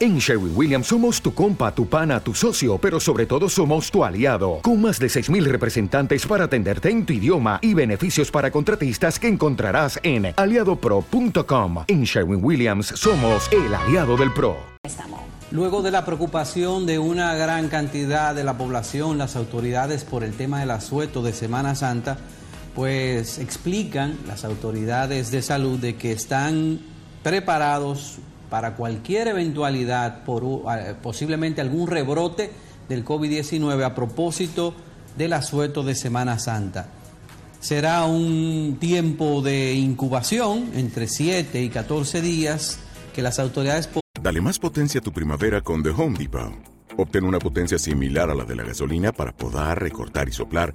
En Sherwin Williams somos tu compa, tu pana, tu socio, pero sobre todo somos tu aliado, con más de 6.000 representantes para atenderte en tu idioma y beneficios para contratistas que encontrarás en aliadopro.com. En Sherwin Williams somos el aliado del PRO. Luego de la preocupación de una gran cantidad de la población, las autoridades por el tema del asueto de Semana Santa, pues explican las autoridades de salud de que están preparados para cualquier eventualidad, por posiblemente algún rebrote del COVID-19 a propósito del asueto de Semana Santa. Será un tiempo de incubación entre 7 y 14 días que las autoridades... Dale más potencia a tu primavera con The Home Depot. Obtén una potencia similar a la de la gasolina para poder recortar y soplar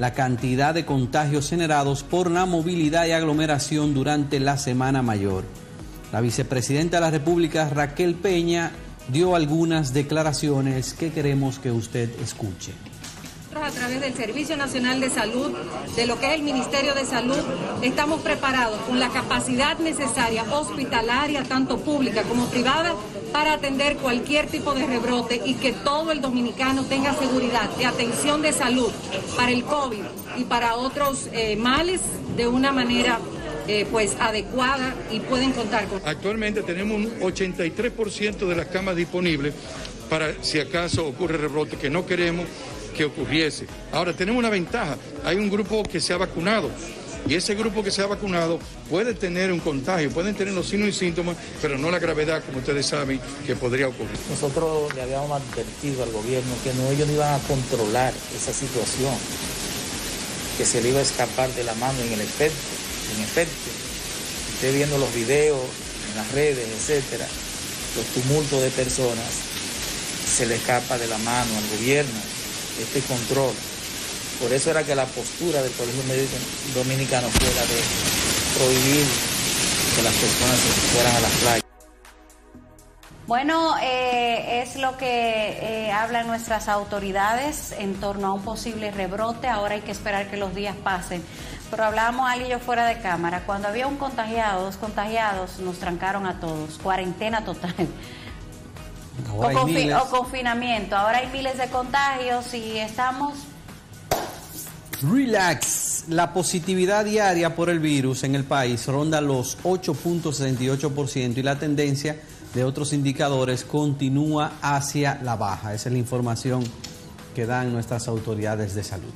la cantidad de contagios generados por la movilidad y aglomeración durante la Semana Mayor. La vicepresidenta de la República, Raquel Peña, dio algunas declaraciones que queremos que usted escuche a través del Servicio Nacional de Salud, de lo que es el Ministerio de Salud, estamos preparados con la capacidad necesaria hospitalaria, tanto pública como privada, para atender cualquier tipo de rebrote y que todo el dominicano tenga seguridad de atención de salud para el COVID y para otros eh, males de una manera eh, pues adecuada y pueden contar con. Actualmente tenemos un 83% de las camas disponibles para si acaso ocurre rebrote que no queremos que ocurriese. Ahora, tenemos una ventaja. Hay un grupo que se ha vacunado. Y ese grupo que se ha vacunado puede tener un contagio, pueden tener los signos y síntomas, pero no la gravedad, como ustedes saben, que podría ocurrir. Nosotros le habíamos advertido al gobierno que no, ellos no iban a controlar esa situación, que se le iba a escapar de la mano en el efecto. En efecto, usted viendo los videos en las redes, etcétera, los tumultos de personas, se le escapa de la mano al gobierno este control. Por eso era que la postura del Colegio Médico Dominicano fuera de prohibir que las personas fueran a las playas. Bueno, eh, es lo que eh, hablan nuestras autoridades en torno a un posible rebrote. Ahora hay que esperar que los días pasen. Pero hablábamos alguien y yo fuera de cámara. Cuando había un contagiado, dos contagiados, nos trancaron a todos. Cuarentena total o, confinamiento. Ahora hay miles de contagios y estamos... Relax. La positividad diaria por el virus en el país ronda los 8.68% y la tendencia de otros indicadores continúa hacia la baja. Esa es la información que dan nuestras autoridades de salud.